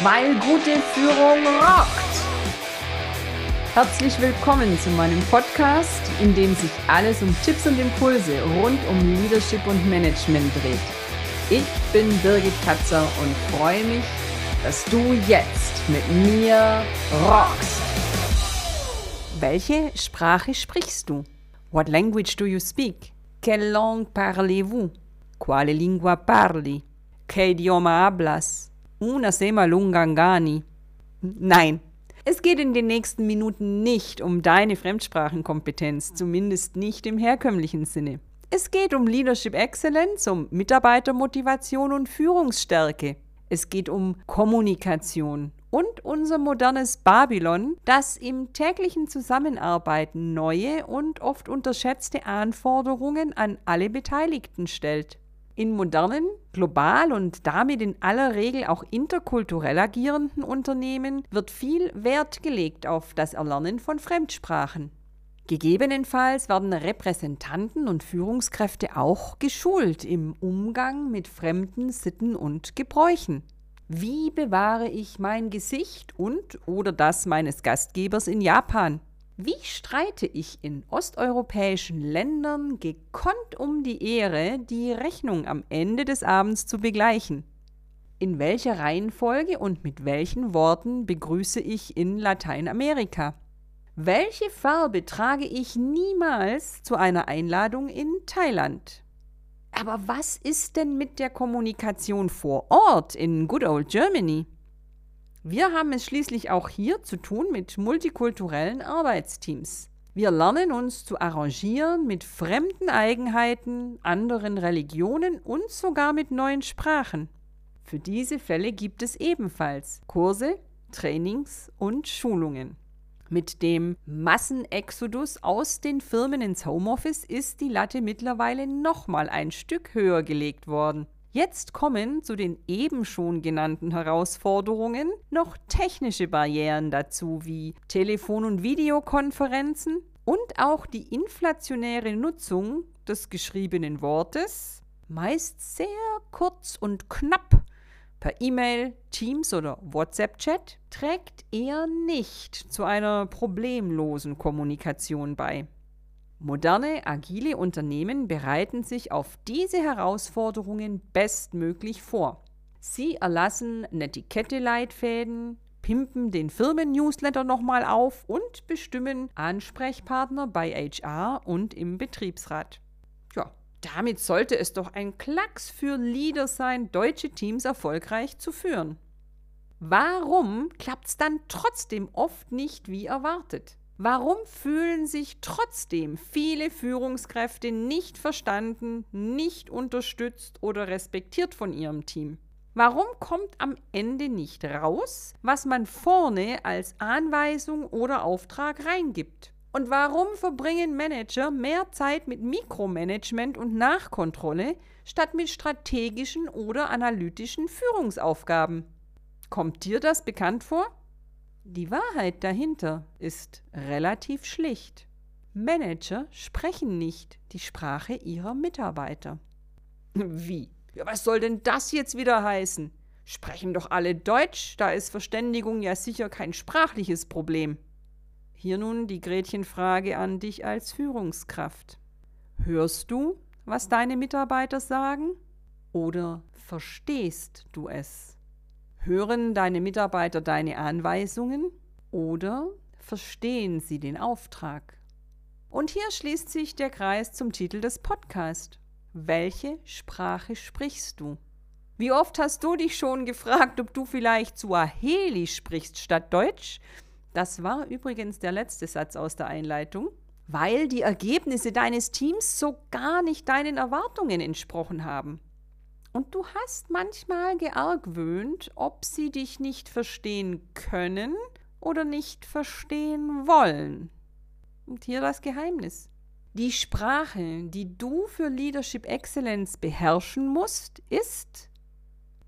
weil gute Führung rockt. Herzlich willkommen zu meinem Podcast, in dem sich alles um Tipps und Impulse rund um Leadership und Management dreht. Ich bin Birgit Katzer und freue mich, dass du jetzt mit mir rockst. Welche Sprache sprichst du? What language do you speak? Quelle langue parlez-vous? Quale lingua parli? Que idioma hablas? Una sema lungangani. Nein, es geht in den nächsten Minuten nicht um deine Fremdsprachenkompetenz, zumindest nicht im herkömmlichen Sinne. Es geht um Leadership Excellence, um Mitarbeitermotivation und Führungsstärke. Es geht um Kommunikation und unser modernes Babylon, das im täglichen Zusammenarbeiten neue und oft unterschätzte Anforderungen an alle Beteiligten stellt. In modernen, global und damit in aller Regel auch interkulturell agierenden Unternehmen wird viel Wert gelegt auf das Erlernen von Fremdsprachen. Gegebenenfalls werden Repräsentanten und Führungskräfte auch geschult im Umgang mit fremden Sitten und Gebräuchen. Wie bewahre ich mein Gesicht und oder das meines Gastgebers in Japan? Wie streite ich in osteuropäischen Ländern gekonnt um die Ehre, die Rechnung am Ende des Abends zu begleichen? In welcher Reihenfolge und mit welchen Worten begrüße ich in Lateinamerika? Welche Farbe trage ich niemals zu einer Einladung in Thailand? Aber was ist denn mit der Kommunikation vor Ort in Good Old Germany? Wir haben es schließlich auch hier zu tun mit multikulturellen Arbeitsteams. Wir lernen uns zu arrangieren mit fremden Eigenheiten, anderen Religionen und sogar mit neuen Sprachen. Für diese Fälle gibt es ebenfalls Kurse, Trainings und Schulungen. Mit dem Massenexodus aus den Firmen ins Homeoffice ist die Latte mittlerweile nochmal ein Stück höher gelegt worden. Jetzt kommen zu den eben schon genannten Herausforderungen noch technische Barrieren dazu, wie Telefon- und Videokonferenzen und auch die inflationäre Nutzung des geschriebenen Wortes, meist sehr kurz und knapp per E-Mail, Teams oder WhatsApp-Chat, trägt eher nicht zu einer problemlosen Kommunikation bei. Moderne, agile Unternehmen bereiten sich auf diese Herausforderungen bestmöglich vor. Sie erlassen Netiquette-Leitfäden, pimpen den Firmen-Newsletter nochmal auf und bestimmen Ansprechpartner bei HR und im Betriebsrat. Ja, damit sollte es doch ein Klacks für Leader sein, deutsche Teams erfolgreich zu führen. Warum klappt es dann trotzdem oft nicht wie erwartet? Warum fühlen sich trotzdem viele Führungskräfte nicht verstanden, nicht unterstützt oder respektiert von ihrem Team? Warum kommt am Ende nicht raus, was man vorne als Anweisung oder Auftrag reingibt? Und warum verbringen Manager mehr Zeit mit Mikromanagement und Nachkontrolle statt mit strategischen oder analytischen Führungsaufgaben? Kommt dir das bekannt vor? Die Wahrheit dahinter ist relativ schlicht. Manager sprechen nicht die Sprache ihrer Mitarbeiter. Wie? Ja, was soll denn das jetzt wieder heißen? Sprechen doch alle Deutsch, da ist Verständigung ja sicher kein sprachliches Problem. Hier nun die Gretchenfrage an dich als Führungskraft. Hörst du, was deine Mitarbeiter sagen? Oder verstehst du es? Hören deine Mitarbeiter deine Anweisungen oder verstehen sie den Auftrag? Und hier schließt sich der Kreis zum Titel des Podcasts. Welche Sprache sprichst du? Wie oft hast du dich schon gefragt, ob du vielleicht Suaheli sprichst statt Deutsch? Das war übrigens der letzte Satz aus der Einleitung, weil die Ergebnisse deines Teams so gar nicht deinen Erwartungen entsprochen haben. Und du hast manchmal geargwöhnt, ob sie dich nicht verstehen können oder nicht verstehen wollen. Und hier das Geheimnis. Die Sprache, die du für Leadership Excellence beherrschen musst, ist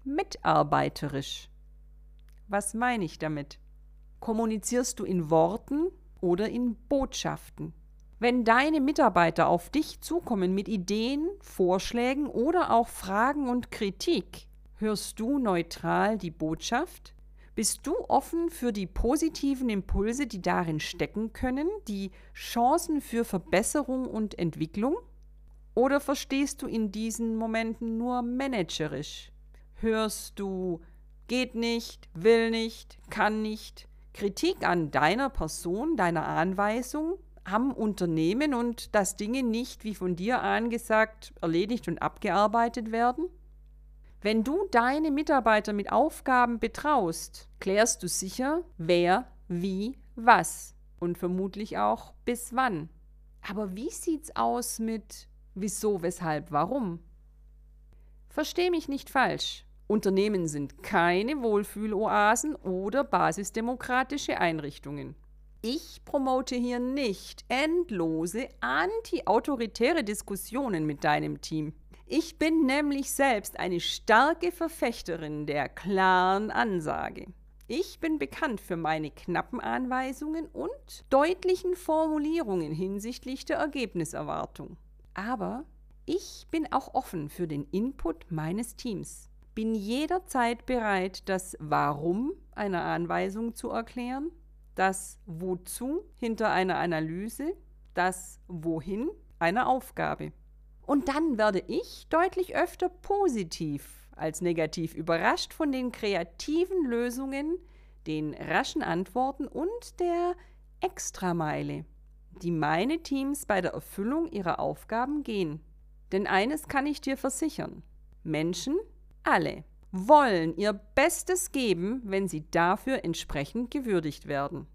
mitarbeiterisch. Was meine ich damit? Kommunizierst du in Worten oder in Botschaften? Wenn deine Mitarbeiter auf dich zukommen mit Ideen, Vorschlägen oder auch Fragen und Kritik, hörst du neutral die Botschaft? Bist du offen für die positiven Impulse, die darin stecken können, die Chancen für Verbesserung und Entwicklung? Oder verstehst du in diesen Momenten nur managerisch? Hörst du geht nicht, will nicht, kann nicht, Kritik an deiner Person, deiner Anweisung, am Unternehmen und dass Dinge nicht, wie von dir angesagt, erledigt und abgearbeitet werden? Wenn du deine Mitarbeiter mit Aufgaben betraust, klärst du sicher, wer, wie, was und vermutlich auch bis wann. Aber wie sieht's aus mit wieso, weshalb, warum? Versteh mich nicht falsch. Unternehmen sind keine Wohlfühloasen oder basisdemokratische Einrichtungen. Ich promote hier nicht endlose anti-autoritäre Diskussionen mit deinem Team. Ich bin nämlich selbst eine starke Verfechterin der klaren Ansage. Ich bin bekannt für meine knappen Anweisungen und deutlichen Formulierungen hinsichtlich der Ergebniserwartung. Aber ich bin auch offen für den Input meines Teams. Bin jederzeit bereit, das Warum einer Anweisung zu erklären, das Wozu hinter einer Analyse, das Wohin einer Aufgabe. Und dann werde ich deutlich öfter positiv als negativ überrascht von den kreativen Lösungen, den raschen Antworten und der Extrameile, die meine Teams bei der Erfüllung ihrer Aufgaben gehen. Denn eines kann ich dir versichern. Menschen, alle, wollen ihr Bestes geben, wenn sie dafür entsprechend gewürdigt werden.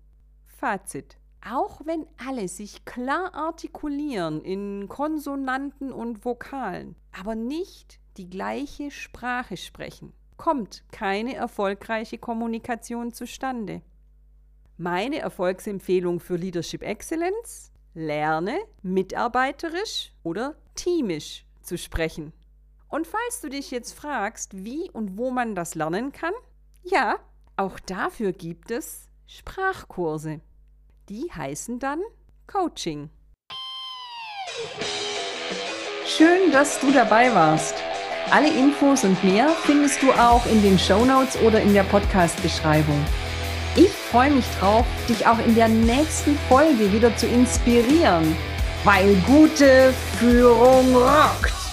Fazit. Auch wenn alle sich klar artikulieren in Konsonanten und Vokalen, aber nicht die gleiche Sprache sprechen, kommt keine erfolgreiche Kommunikation zustande. Meine Erfolgsempfehlung für Leadership Excellence? Lerne mitarbeiterisch oder teamisch zu sprechen. Und falls du dich jetzt fragst, wie und wo man das lernen kann, ja, auch dafür gibt es Sprachkurse. Die heißen dann Coaching. Schön, dass du dabei warst. Alle Infos und mehr findest du auch in den Show Notes oder in der Podcast-Beschreibung. Ich freue mich drauf, dich auch in der nächsten Folge wieder zu inspirieren, weil gute Führung rockt.